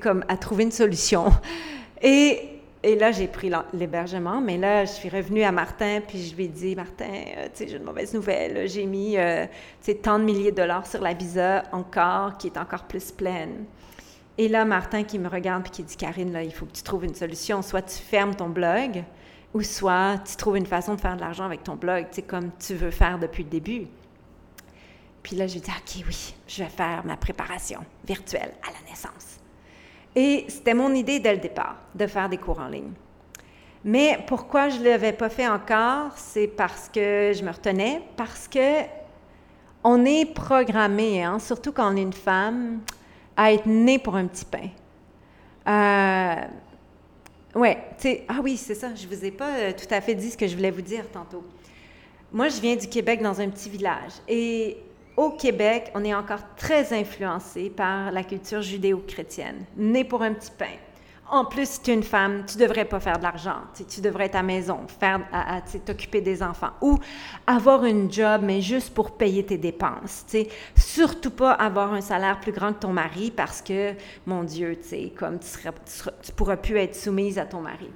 comme, à trouver une solution. Et, et là, j'ai pris l'hébergement, mais là, je suis revenue à Martin, puis je lui ai dit, Martin, euh, tu sais, j'ai une mauvaise nouvelle. J'ai mis, euh, tu sais, tant de milliers de dollars sur la visa encore, qui est encore plus pleine. Et là, Martin qui me regarde, puis qui dit, Karine, là, il faut que tu trouves une solution. Soit tu fermes ton blog, ou soit tu trouves une façon de faire de l'argent avec ton blog, tu sais, comme tu veux faire depuis le début. Puis là, je dit, OK, oui, je vais faire ma préparation virtuelle à la naissance. Et c'était mon idée dès le départ, de faire des cours en ligne. Mais pourquoi je ne l'avais pas fait encore, c'est parce que je me retenais, parce que on est programmé, hein, surtout quand on est une femme, à être née pour un petit pain. Euh, ouais, tu sais, ah oui, c'est ça, je ne vous ai pas euh, tout à fait dit ce que je voulais vous dire tantôt. Moi, je viens du Québec dans un petit village et au Québec, on est encore très influencé par la culture judéo-chrétienne. Né pour un petit pain. en plus, tu es une femme, tu devrais pas faire de l'argent. Tu, devrais être à la maison, faire, t'occuper des enfants. Ou avoir une job, mais juste pour payer tes dépenses. Surtout pas avoir un salaire plus grand que ton mari parce que, mon Dieu, comme tu, ne pourras plus être soumise à ton mari.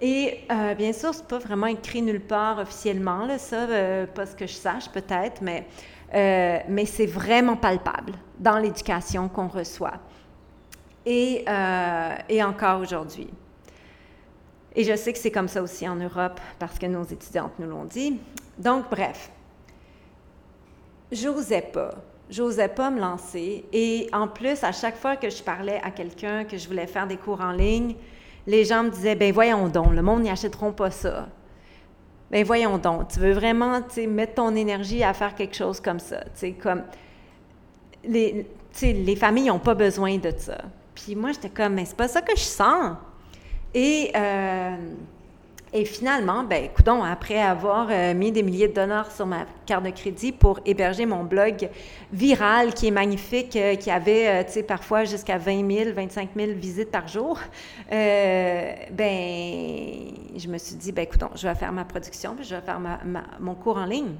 Et euh, bien sûr, c'est pas vraiment écrit nulle part officiellement, là, ça, euh, pas ce que je sache peut-être, mais, euh, mais c'est vraiment palpable dans l'éducation qu'on reçoit et, euh, et encore aujourd'hui. Et je sais que c'est comme ça aussi en Europe parce que nos étudiantes nous l'ont dit. Donc, bref, j'osais pas. J'osais pas me lancer. Et en plus, à chaque fois que je parlais à quelqu'un que je voulais faire des cours en ligne, les gens me disaient, ben voyons donc, le monde n'y achèteront pas ça. Ben voyons donc, tu veux vraiment mettre ton énergie à faire quelque chose comme ça. Comme les, les familles n'ont pas besoin de ça. Puis moi, j'étais comme, mais c'est pas ça que je sens. Et, euh, et finalement, ben, écoutons, après avoir euh, mis des milliers de dollars sur ma carte de crédit pour héberger mon blog viral, qui est magnifique, euh, qui avait, tu sais, parfois jusqu'à 20 000, 25 000 visites par jour, ben, je me suis dit, ben, écoutons, je vais faire ma production, puis je vais faire mon cours en ligne.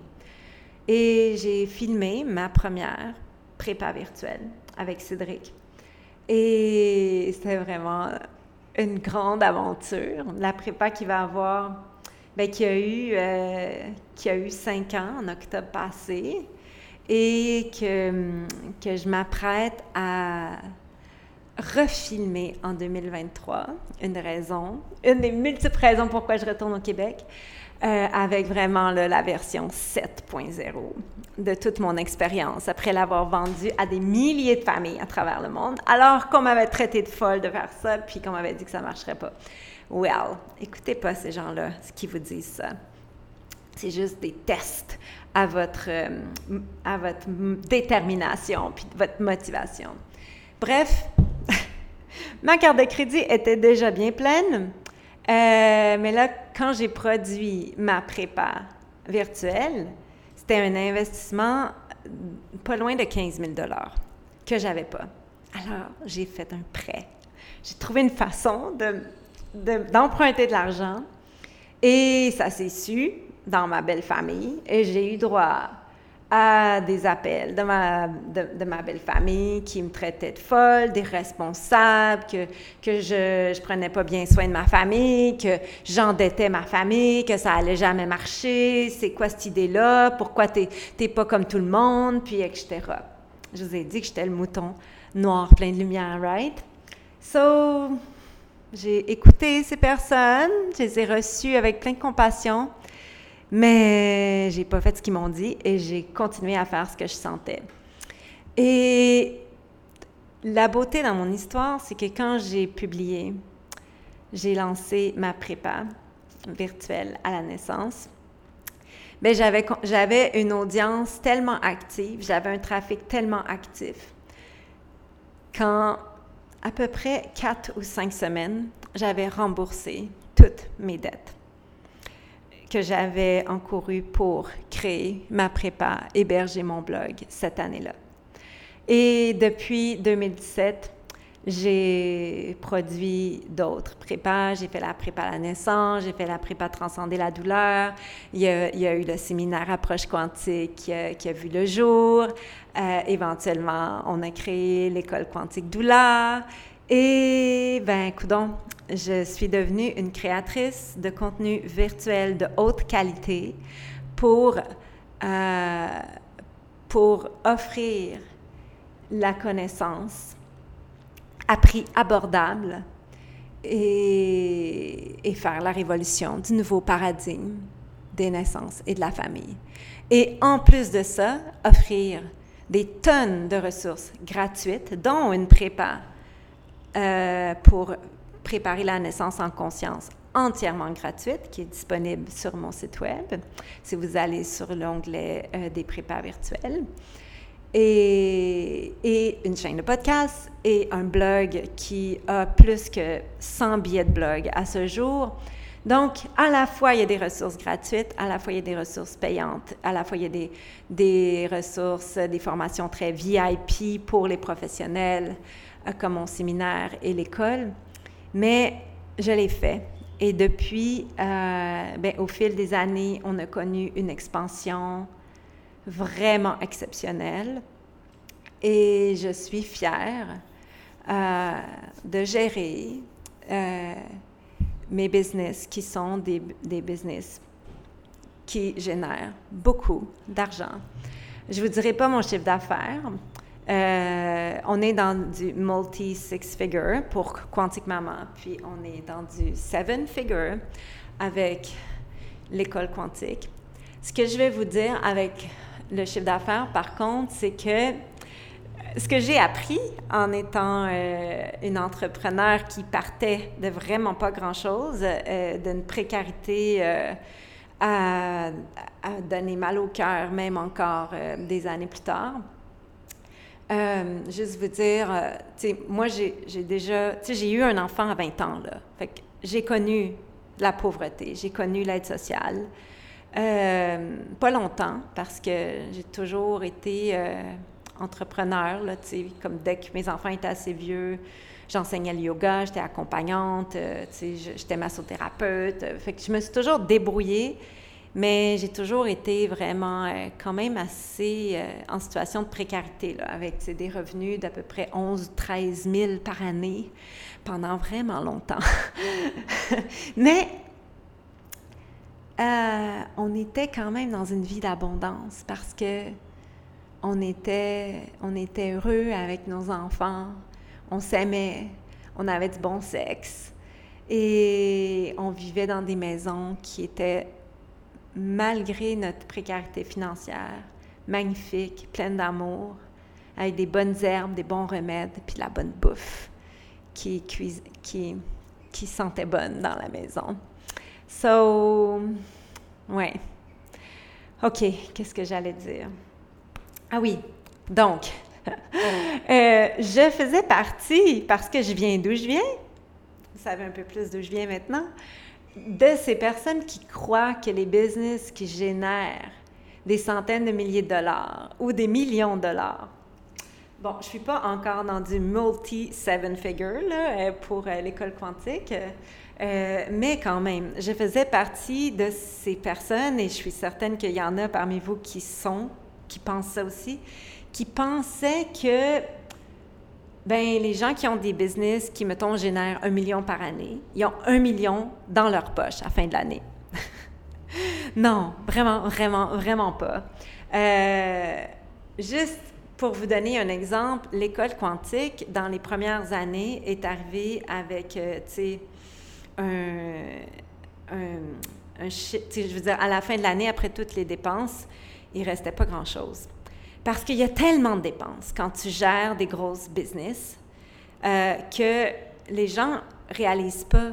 Et j'ai filmé ma première prépa virtuelle avec Cédric. Et c'était vraiment une grande aventure. La prépa qui va avoir, bien, qui a eu, euh, a eu cinq ans en octobre passé et que, que je m'apprête à refilmer en 2023. Une raison, une des multiples raisons pourquoi je retourne au Québec. Euh, avec vraiment la version 7.0 de toute mon expérience après l'avoir vendue à des milliers de familles à travers le monde, alors qu'on m'avait traité de folle de faire ça, puis qu'on m'avait dit que ça ne marcherait pas. Well, écoutez pas ces gens-là, ce qui vous disent ça. C'est juste des tests à votre, euh, à votre détermination, puis votre motivation. Bref, ma carte de crédit était déjà bien pleine. Euh, mais là, quand j'ai produit ma prépa virtuelle, c'était un investissement pas loin de 15 000 que j'avais pas. Alors, j'ai fait un prêt. J'ai trouvé une façon d'emprunter de, de l'argent et ça s'est su dans ma belle famille et j'ai eu droit à des appels de ma, de, ma belle famille qui me traitaient de folle, des responsables, que, que je ne prenais pas bien soin de ma famille, que j'endettais ma famille, que ça allait jamais marcher, c'est quoi cette idée-là, pourquoi tu n'es pas comme tout le monde, puis etc. Je vous ai dit que j'étais le mouton noir plein de lumière, right? So, j'ai écouté ces personnes, je les ai reçues avec plein de compassion. Mais j'ai pas fait ce qu'ils m'ont dit et j'ai continué à faire ce que je sentais. Et la beauté dans mon histoire, c'est que quand j'ai publié, j'ai lancé ma prépa virtuelle à la naissance. Bien, j'avais, j'avais une audience tellement active, j'avais un trafic tellement actif, qu'en à peu près quatre ou cinq semaines, j'avais remboursé toutes mes dettes que j'avais encouru pour créer ma prépa, héberger mon blog cette année-là. Et depuis 2017, j'ai produit d'autres prépas. J'ai fait la prépa la naissance, j'ai fait la prépa transcender la douleur. Il y a, eu le séminaire approche quantique qui a, vu le jour. Euh, éventuellement, on a créé l'école quantique douleur. Et, ben, coudon, je suis devenue une créatrice de contenu virtuel de haute qualité pour, euh, pour offrir la connaissance à prix abordable et, et, faire la révolution du nouveau paradigme des naissances et de la famille. Et en plus de ça, offrir des tonnes de ressources gratuites, dont une prépa euh, pour préparer la naissance en conscience entièrement gratuite qui est disponible sur mon site web si vous allez sur l'onglet euh, des prépas virtuels. Et, une chaîne de podcast et un blog qui a plus que 100 billets de blog à ce jour. Donc, à la fois, il y a des ressources gratuites, à la fois, il y a des ressources payantes, à la fois, il y a des, des ressources, des formations très VIP pour les professionnels, comme mon séminaire et l'école. Mais je l'ai fait. Et depuis, euh, ben, au fil des années, on a connu une expansion vraiment exceptionnelle. Et je suis fière euh, de gérer euh, mes business qui sont des, des business qui génèrent beaucoup d'argent. Je ne vous dirai pas mon chiffre d'affaires. Euh, on est dans du multi-six figure pour Quantique Maman, puis on est dans du seven figure avec l'école quantique. Ce que je vais vous dire avec le chiffre d'affaires, par contre, c'est que ce que j'ai appris en étant euh, une entrepreneur qui partait de vraiment pas grand-chose, euh, d'une précarité à, donner mal au cœur, même encore des années plus tard, euh, juste vous dire, euh, moi, j'ai déjà, j'ai eu un enfant à 20 ans, là. J'ai connu la pauvreté, j'ai connu l'aide sociale. Euh, pas longtemps, parce que j'ai toujours été entrepreneur, là, tu sais, comme dès que mes enfants étaient assez vieux, j'enseignais le yoga, j'étais accompagnante, tu sais, j'étais massothérapeute. Je me suis toujours débrouillée mais j'ai toujours été vraiment euh, quand même assez euh, en situation de précarité, là, avec des revenus d'à peu près 11 13 000 par année pendant vraiment longtemps. Mais euh, on était quand même dans une vie d'abondance parce que on était, on était heureux avec nos enfants, on s'aimait, on avait du bon sexe et on vivait dans des maisons qui étaient malgré notre précarité financière, magnifique, pleine d'amour, avec des bonnes herbes, des bons remèdes, puis la bonne bouffe qui, sentait bonne dans la maison. So, ouais. OK, qu'est-ce que j'allais dire? Ah oui, donc, euh, je faisais partie, parce que je viens d'où je viens, vous savez un peu plus d'où je viens maintenant, de ces personnes qui croient que les business qui génèrent des centaines de milliers de dollars ou des millions de dollars. Bon, je suis pas encore dans du multi-seven figure là, euh, pour euh, l'école quantique, euh, mais quand même, je faisais partie de ces personnes et je suis certaine qu'il y en a parmi vous qui sont, qui pensent ça aussi, qui pensaient que ben les gens qui ont des business qui, mettons, génèrent un million par année, ils ont un million dans leur poche à la fin de l'année. non, vraiment, vraiment, vraiment pas. Euh, juste pour vous donner un exemple, l'école quantique, dans les premières années, est arrivée avec, euh, tu sais, un, un, un je veux dire, à la fin de l'année, après toutes les dépenses, il restait pas grand-chose. Parce qu'il y a tellement de dépenses quand tu gères des grosses business euh, que les gens réalisent pas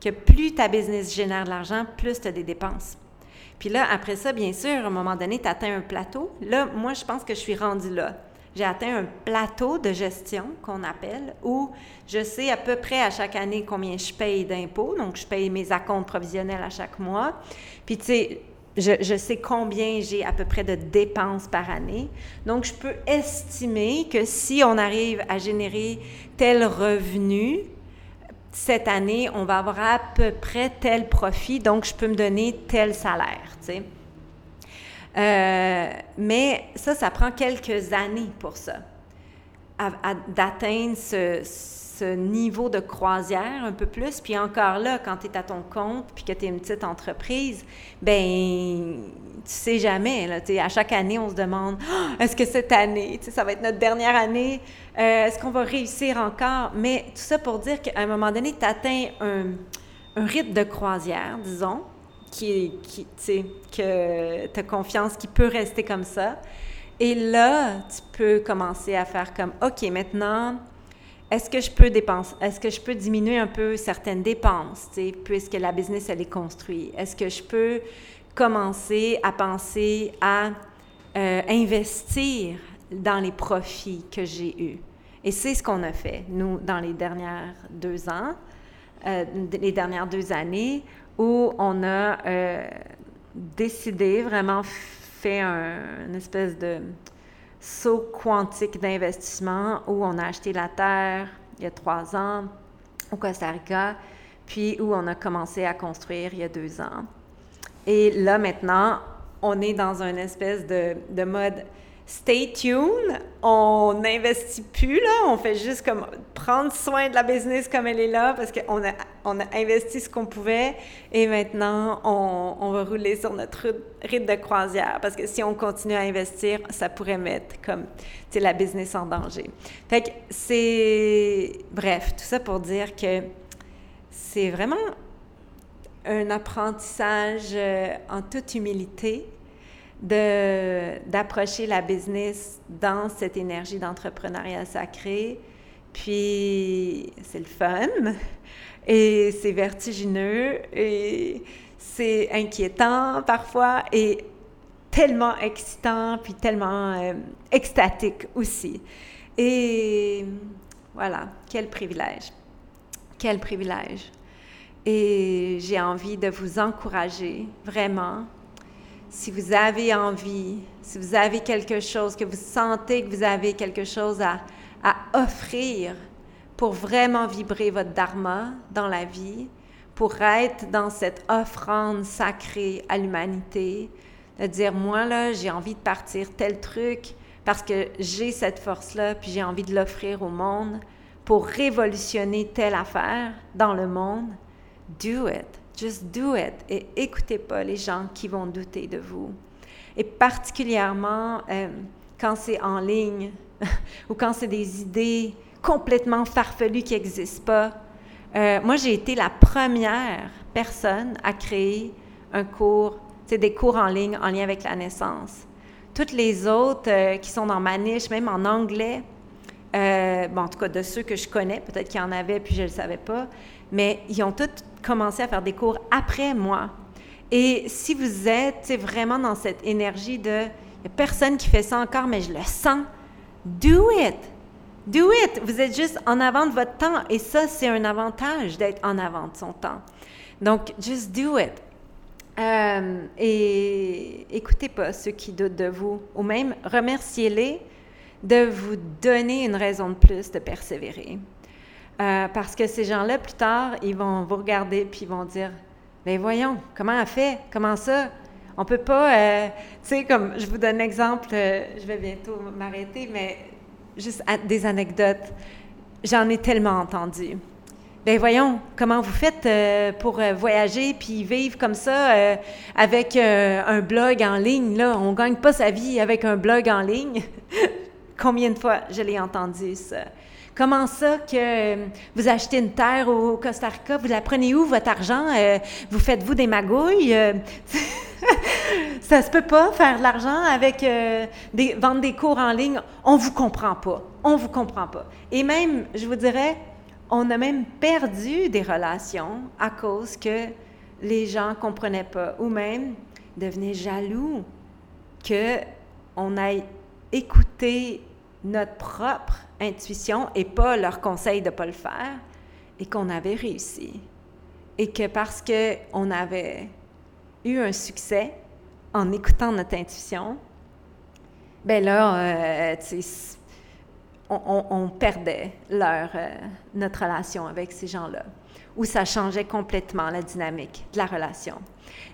que plus ta business génère de l'argent, plus tu as des dépenses. Puis là, après ça, bien sûr, à un moment donné, tu atteins un plateau. Là, moi, je pense que je suis rendue là. J'ai atteint un plateau de gestion qu'on appelle où je sais à peu près à chaque année combien je paye d'impôts. Donc, je paye mes acomptes provisionnels à chaque mois. Puis, tu sais, je, sais combien j'ai à peu près de dépenses par année. Donc, je peux estimer que si on arrive à générer tel revenu, cette année, on va avoir à peu près tel profit, donc je peux me donner tel salaire, tu sais. Euh, mais ça, ça prend quelques années pour ça, d'atteindre ce niveau de croisière un peu plus. Puis encore là, quand tu es à ton compte, puis que tu es une petite entreprise, ben tu sais jamais. Là, à chaque année, on se demande ah, est-ce que cette année, ça va être notre dernière année? Euh, Est-ce qu'on va réussir encore? Mais tout ça pour dire qu'à un moment donné, tu atteins un, rythme de croisière, disons, qui que tu as confiance qui peut rester comme ça. Et là, tu peux commencer à faire comme OK, maintenant, est-ce que je peux dépenser, est-ce que je peux diminuer un peu certaines dépenses, puisque la business, elle est construite? Est-ce que je peux commencer à penser à euh, investir dans les profits que j'ai eus? Et c'est ce qu'on a fait, nous, dans les dernières deux ans, euh, les dernières deux années, où on a euh, décidé, vraiment fait un, une espèce de saut quantique d'investissement où on a acheté la terre il y a trois ans au Costa Rica, puis où on a commencé à construire il y a deux ans. Et là, maintenant, on est dans une espèce de, de mode stay tuned, on n'investit plus, là, on fait juste comme prendre soin de la business comme elle est là parce qu'on a, on a investi ce qu'on pouvait et maintenant on, on, va rouler sur notre rythme de croisière parce que si on continue à investir, ça pourrait mettre comme, tu la business en danger. Fait que c'est, bref, tout ça pour dire que c'est vraiment un apprentissage euh, en toute humilité d'approcher la business dans cette énergie d'entrepreneuriat sacré. Puis c'est le fun et c'est vertigineux et c'est inquiétant parfois et tellement excitant puis tellement euh, extatique aussi. Et voilà, quel privilège. Quel privilège. Et j'ai envie de vous encourager vraiment si vous avez envie, si vous avez quelque chose, que vous sentez que vous avez quelque chose à, à offrir pour vraiment vibrer votre dharma dans la vie, pour être dans cette offrande sacrée à l'humanité, de dire, moi, là, j'ai envie de partir tel truc parce que j'ai cette force-là, puis j'ai envie de l'offrir au monde pour révolutionner telle affaire dans le monde, do it. Just do it et écoutez pas les gens qui vont douter de vous. Et particulièrement euh, quand c'est en ligne ou quand c'est des idées complètement farfelues qui n'existent pas. Euh, moi, j'ai été la première personne à créer un cours, c'est des cours en ligne en lien avec la naissance. Toutes les autres euh, qui sont dans ma niche, même en anglais, bon, en tout cas de ceux que je connais, peut-être qu'il y en avait puis je ne le savais pas, mais ils ont toutes commencé à faire des cours après moi. Et si vous êtes vraiment dans cette énergie de il n'y a personne qui fait ça encore, mais je le sens, do it! Do it! Vous êtes juste en avant de votre temps. Et ça, c'est un avantage d'être en avant de son temps. Donc, just do it. Euh, et écoutez pas ceux qui doutent de vous, ou même remerciez-les de vous donner une raison de plus de persévérer. Euh, parce que ces gens-là, plus tard, ils vont vous regarder puis ils vont dire Mais ben voyons, comment elle fait? Comment ça? On peut pas. Euh, tu sais, comme je vous donne un exemple, euh, je vais bientôt m'arrêter, mais juste des anecdotes. J'en ai tellement entendu. Ben voyons, comment vous faites pour voyager puis vivre comme ça avec un blog en ligne là? On gagne pas sa vie avec un blog en ligne? Combien de fois je l'ai entendu ça? Comment ça que euh, vous achetez une terre au Costa Rica, vous la prenez où votre argent? Euh, vous faites-vous des magouilles? Euh, ça se peut pas faire de l'argent avec des, vendre des cours en ligne. On vous comprend pas. On vous comprend pas. Et même, je vous dirais, on a même perdu des relations à cause que les gens comprenaient pas ou même devenaient jaloux que on ait écouté notre propre intuition et pas leur conseil de ne pas le faire, et qu'on avait réussi. Et que parce qu'on avait eu un succès en écoutant notre intuition, ben là, euh, on, perdait euh, notre relation avec ces gens-là, où ça changeait complètement la dynamique de la relation.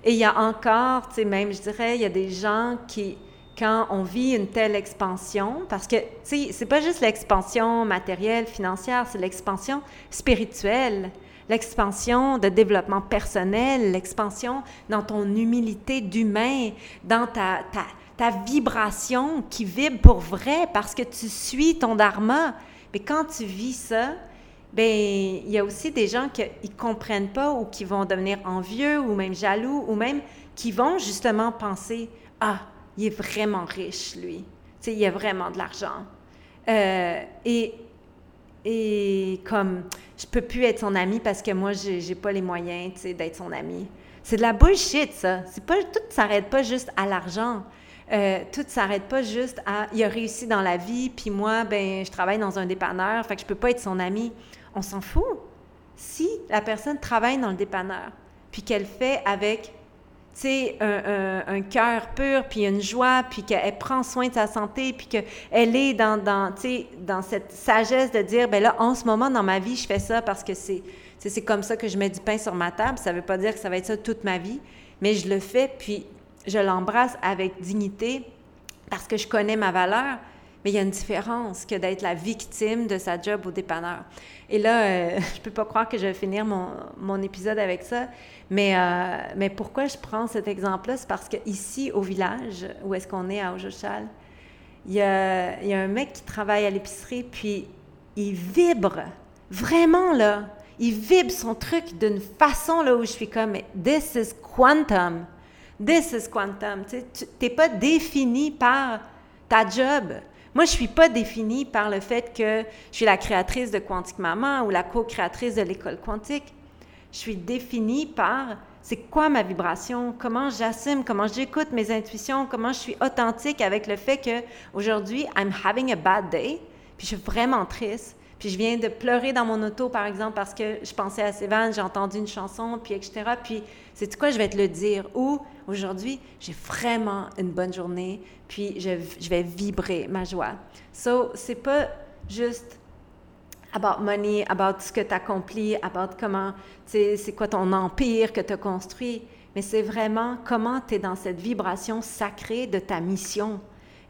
Et il y a encore, même, je dirais, il y a des gens qui quand on vit une telle expansion, parce que, tu sais, c'est pas juste l'expansion matérielle, financière, c'est l'expansion spirituelle, l'expansion de développement personnel, l'expansion dans ton humilité d'humain, dans ta, ta, vibration qui vibre pour vrai parce que tu suis ton dharma. Mais quand tu vis ça, ben il y a aussi des gens qui ne comprennent pas ou qui vont devenir envieux ou même jaloux ou même qui vont justement penser, ah, il est vraiment riche, lui. Tu sais, il a vraiment de l'argent. Euh, et, et comme, je peux plus être son ami parce que moi, j'ai, pas les moyens, d'être son ami. C'est de la bullshit, ça. Pas, tout ne s'arrête pas juste à l'argent. Euh, tout ne s'arrête pas juste à il a réussi dans la vie, puis moi, ben, je travaille dans un dépanneur, fait que je peux pas être son ami. On s'en fout. Si la personne travaille dans le dépanneur, puis qu'elle fait avec sais, un, un, cœur pur, puis une joie, puis qu'elle prend soin de sa santé, puis qu'elle est dans, dans, dans cette sagesse de dire, ben là, en ce moment, dans ma vie, je fais ça parce que c'est, c'est comme ça que je mets du pain sur ma table. Ça ne veut pas dire que ça va être ça toute ma vie, mais je le fais, puis je l'embrasse avec dignité parce que je connais ma valeur. Mais il y a une différence que d'être la victime de sa job au dépanneur. Et là, euh, je peux pas croire que je vais finir mon, mon épisode avec ça. Mais, euh, mais pourquoi je prends cet exemple-là? C'est parce qu'ici, au village, où est-ce qu'on est à Ojochal, il y a, y a un mec qui travaille à l'épicerie, puis il vibre. Vraiment, là. Il vibre son truc d'une façon là où je suis comme, this is quantum. This is quantum. Tu n'es pas défini par ta job. Moi, je ne suis pas définie par le fait que je suis la créatrice de Quantique Maman ou la co-créatrice de l'école quantique. Je suis définie par c'est quoi ma vibration, comment j'assume, comment j'écoute mes intuitions, comment je suis authentique avec le fait que aujourd'hui, I'm having a bad day, puis je suis vraiment triste, puis je viens de pleurer dans mon auto, par exemple, parce que je pensais à Sévan, j'ai entendu une chanson, puis etc. Puis, c'est quoi, je vais te le dire. Ou, aujourd'hui, j'ai vraiment une bonne journée, puis je, je vais vibrer ma joie. So, c'est pas juste about money, about ce que tu accomplis, about comment, c'est quoi ton empire que tu as construit, mais c'est vraiment comment tu es dans cette vibration sacrée de ta mission.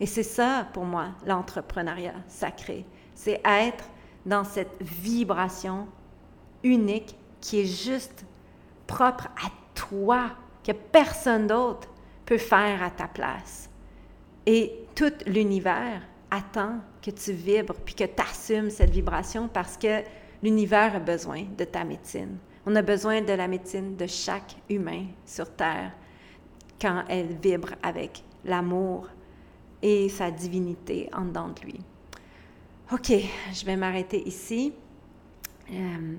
Et c'est ça, pour moi, l'entrepreneuriat sacré. C'est être dans cette vibration unique qui est juste propre à toi, que personne d'autre peut faire à ta place. Et tout l'univers attend que tu vibres puis que tu assumes cette vibration parce que l'univers a besoin de ta médecine. On a besoin de la médecine de chaque humain sur Terre quand elle vibre avec l'amour et sa divinité en dedans de lui. OK, je vais m'arrêter ici. Euh,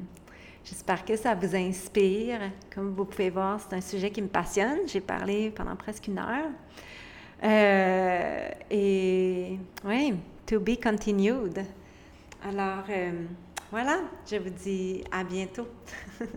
j'espère que ça vous inspire. Comme vous pouvez voir, c'est un sujet qui me passionne. J'ai parlé pendant presque une heure. Euh, et oui, to be continued. Alors, euh, voilà, je vous dis à bientôt.